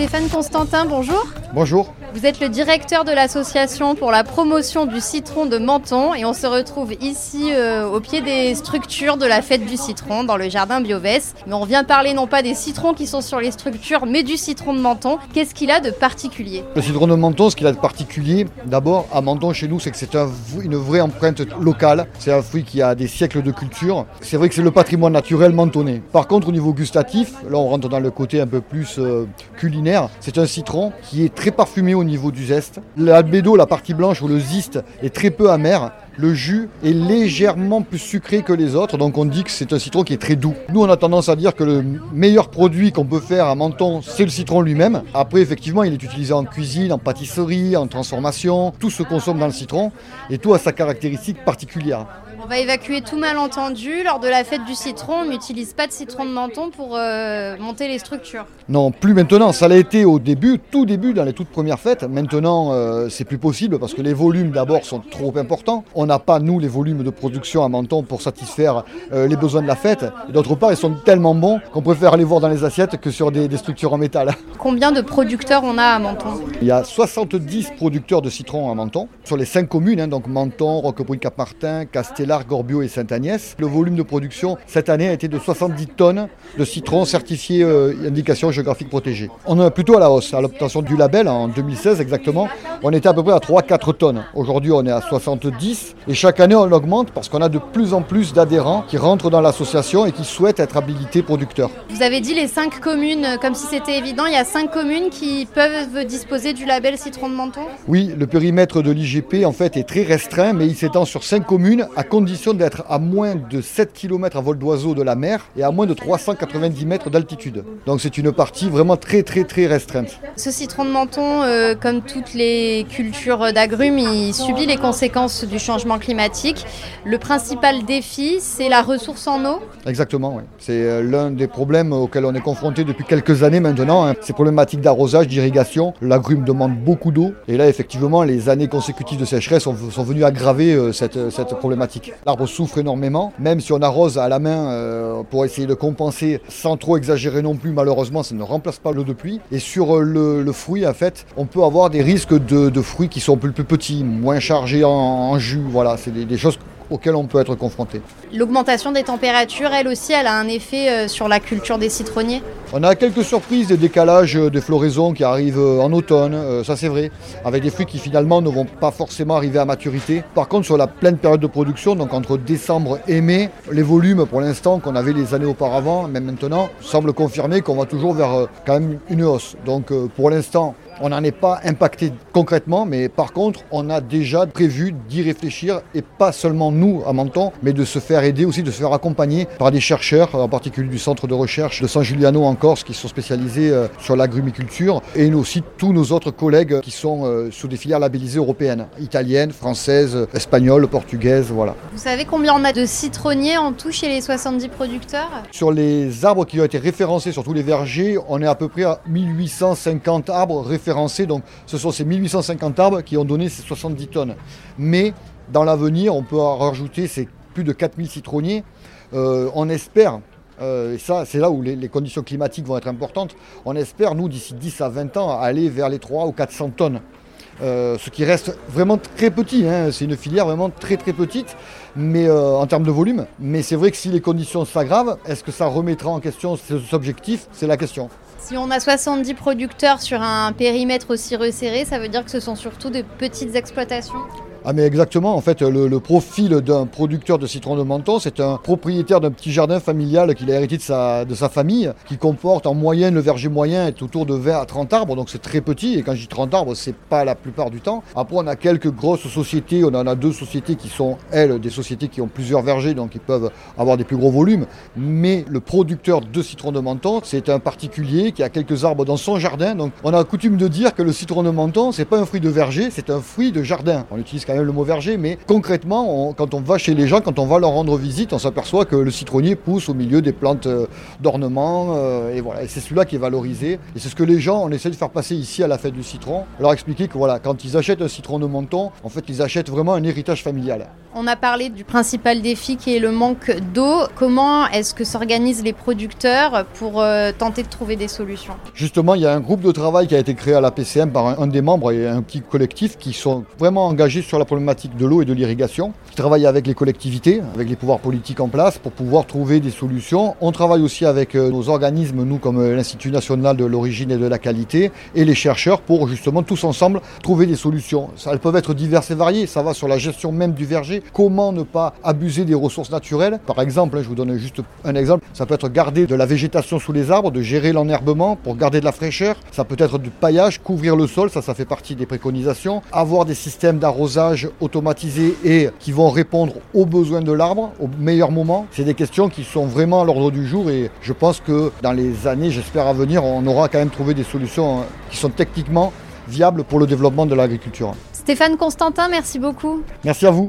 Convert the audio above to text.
Stéphane Constantin, bonjour. Bonjour. Vous êtes le directeur de l'association pour la promotion du citron de Menton et on se retrouve ici euh, au pied des structures de la fête du citron dans le jardin Biovès. Mais on vient parler non pas des citrons qui sont sur les structures mais du citron de Menton. Qu'est-ce qu'il a de particulier? Le citron de Menton, ce qu'il a de particulier, d'abord à Menton chez nous, c'est que c'est un- une vraie empreinte locale. C'est un fruit qui a des siècles de culture. C'est vrai que c'est le patrimoine naturel mentonné. Par contre, au niveau gustatif, là on rentre dans le côté un peu plus euh, culinaire, c'est un citron qui est très parfumé au niveau du zeste. L'albédo, la partie blanche ou le zeste, est très peu amer. Le jus est légèrement plus sucré que les autres, donc on dit que c'est un citron qui est très doux. Nous, on a tendance à dire que le meilleur produit qu'on peut faire à Menton, c'est le citron lui-même. Après, effectivement, il est utilisé en cuisine, en pâtisserie, en transformation. Tout se consomme dans le citron et tout a sa caractéristique particulière. On va évacuer tout malentendu. Lors de la fête du citron, on n'utilise pas de citron de Menton pour euh, monter les structures. Non, plus maintenant. Ça l'a été au début, tout début, dans les toutes premières fêtes. Maintenant, euh, c'est plus possible parce que les volumes d'abord sont trop importants. On n'a pas, nous, les volumes de production à Menton pour satisfaire euh, les besoins de la fête. D'autre part, ils sont tellement bons qu'on préfère les voir dans les assiettes que sur des, des structures en métal. Combien de producteurs on a à Menton? Il y a 70 producteurs de citrons à Menton, sur les 5 communes, hein, donc Menton, Roquebrune-Cap-Martin, Gorbio et Sainte-Agnès. Le volume de production cette année a été de 70 tonnes de citrons certifiés euh, indication géographique protégée. On est plutôt à la hausse. À l'obtention du label en 2016 exactement, on était à peu près à 3-4 tonnes. Aujourd'hui, on est à 70 et chaque année, on augmente parce qu'on a de plus en plus d'adhérents qui rentrent dans l'association et qui souhaitent être habilités producteurs. Vous avez dit les cinq communes, euh, comme si c'était évident. Il y a cinq communes qui peuvent disposer du label citron de Menton? Oui, le périmètre de l'IGP en fait est très restreint, mais il s'étend sur 5 communes à condition d'être à moins de 7 km à vol d'oiseau de la mer et à moins de 390 mètres d'altitude. Donc c'est une partie vraiment très très très restreinte. Ce citron de menton, euh, comme toutes les cultures d'agrumes, il subit les conséquences du changement climatique. Le principal défi, c'est la ressource en eau. Exactement, oui. C'est euh, l'un des problèmes auxquels on est confronté depuis quelques années maintenant. hein. Ces problématiques d'arrosage, d'irrigation. L'agrume demande beaucoup d'eau. Et là, effectivement, les années consécutives de sécheresse sont, sont venues aggraver euh, cette, cette problématique. L'arbre souffre énormément, même si on arrose à la main euh, pour essayer de compenser sans trop exagérer non plus, malheureusement, ça ne remplace pas l'eau de pluie. Et sur euh, le, fruit, en fait, on peut avoir des risques de, fruits qui sont plus, petits, moins chargés en, jus. Voilà, c'est des choses auxquelles on peut être confronté. L'augmentation des températures, elle aussi, elle a un effet euh, sur la culture des citronniers? On a quelques surprises, des décalages euh, de floraison qui arrivent euh, en automne, ça c'est vrai, avec des fruits qui finalement ne vont pas forcément arriver à maturité. Par contre, sur la pleine période de production, donc entre décembre et mai, les volumes pour l'instant qu'on avait les années auparavant, même maintenant, semblent confirmer qu'on va toujours vers quand même une hausse. Donc pour l'instant, on n'en est pas impacté concrètement, mais par contre, on a déjà prévu d'y réfléchir, et pas seulement nous à Menton, mais de se faire aider aussi, de se faire accompagner par des chercheurs, en particulier du centre de recherche de San Giuliano en Corse, qui sont spécialisés euh, sur l'agrumiculture, et aussi tous nos autres collègues qui sont euh, sous des filières labellisées européennes, italiennes, françaises, espagnoles, portugaises, voilà. Vous savez combien on a de citronniers en tout chez les 70 producteurs? Sur les arbres qui ont été référencés sur tous les vergers, on est à peu près à 1850 arbres référencés. Donc ce sont ces 1850 arbres qui ont donné ces 70 tonnes. Mais dans l'avenir, on peut rajouter ces plus de 4000 citronniers. Euh, on espère, euh, et ça c'est là où les, conditions climatiques vont être importantes, on espère, nous, d'ici 10 à 20 ans, aller vers les 3 ou 400 tonnes. Euh, ce qui reste vraiment très petit, hein. c'est une filière vraiment très très petite mais en termes de volume. Mais c'est vrai que si les conditions s'aggravent, est-ce que ça remettra en question ces objectifs C'est la question. Si on a 70 producteurs sur un périmètre aussi resserré, ça veut dire que ce sont surtout de petites exploitations? Ah mais exactement, en fait le, profil d'un producteur de citron de menton, c'est un propriétaire d'un petit jardin familial qu'il a hérité de sa, de sa famille, qui comporte en moyenne, le verger moyen est autour de 20 à 30 arbres, donc c'est très petit, et quand je dis 30 arbres, c'est pas la plupart du temps. Après on a quelques grosses sociétés, on en a deux sociétés qui sont, elles, des sociétés qui ont plusieurs vergers, donc ils peuvent avoir des plus gros volumes, mais le producteur de citron de menton, c'est un particulier qui a quelques arbres dans son jardin, donc on a coutume de dire que le citron de menton, c'est pas un fruit de verger, c'est un fruit de jardin. On utilise quand même le mot verger, mais concrètement, quand on va chez les gens, quand on va leur rendre visite, on s'aperçoit que le citronnier pousse au milieu des plantes euh, d'ornement, euh, et voilà, et c'est celui-là qui est valorisé. Et c'est ce que les gens, on essaie de faire passer ici à la fête du citron, leur expliquer que voilà, quand ils achètent un citron de Menton, en fait, ils achètent vraiment un héritage familial. On a parlé du principal défi qui est le manque d'eau. Comment est-ce que s'organisent les producteurs pour euh, tenter de trouver des solutions? Justement, il y a un groupe de travail qui a été créé à la PCM par un, des membres et un petit collectif qui sont vraiment engagés sur la problématique de l'eau et de l'irrigation, qui travaillent avec les collectivités, avec les pouvoirs politiques en place pour pouvoir trouver des solutions. On travaille aussi avec euh, nos organismes, nous comme euh, l'Institut national de l'origine et de la qualité, et les chercheurs pour justement tous ensemble trouver des solutions. elles peuvent être diverses et variées, ça va sur la gestion même du verger comment ne pas abuser des ressources naturelles? Par exemple, hein, je vous donne juste un exemple, ça peut être garder de la végétation sous les arbres, de gérer l'enherbement pour garder de la fraîcheur. Ça peut être du paillage, couvrir le sol, ça, ça fait partie des préconisations. Avoir des systèmes d'arrosage automatisés et qui vont répondre aux besoins de l'arbre au meilleur moment. C'est des questions qui sont vraiment à l'ordre du jour et je pense que dans les années, j'espère à venir, on aura quand même trouvé des solutions hein, qui sont techniquement viables pour le développement de l'agriculture. Stéphane Constantin, merci beaucoup. Merci à vous.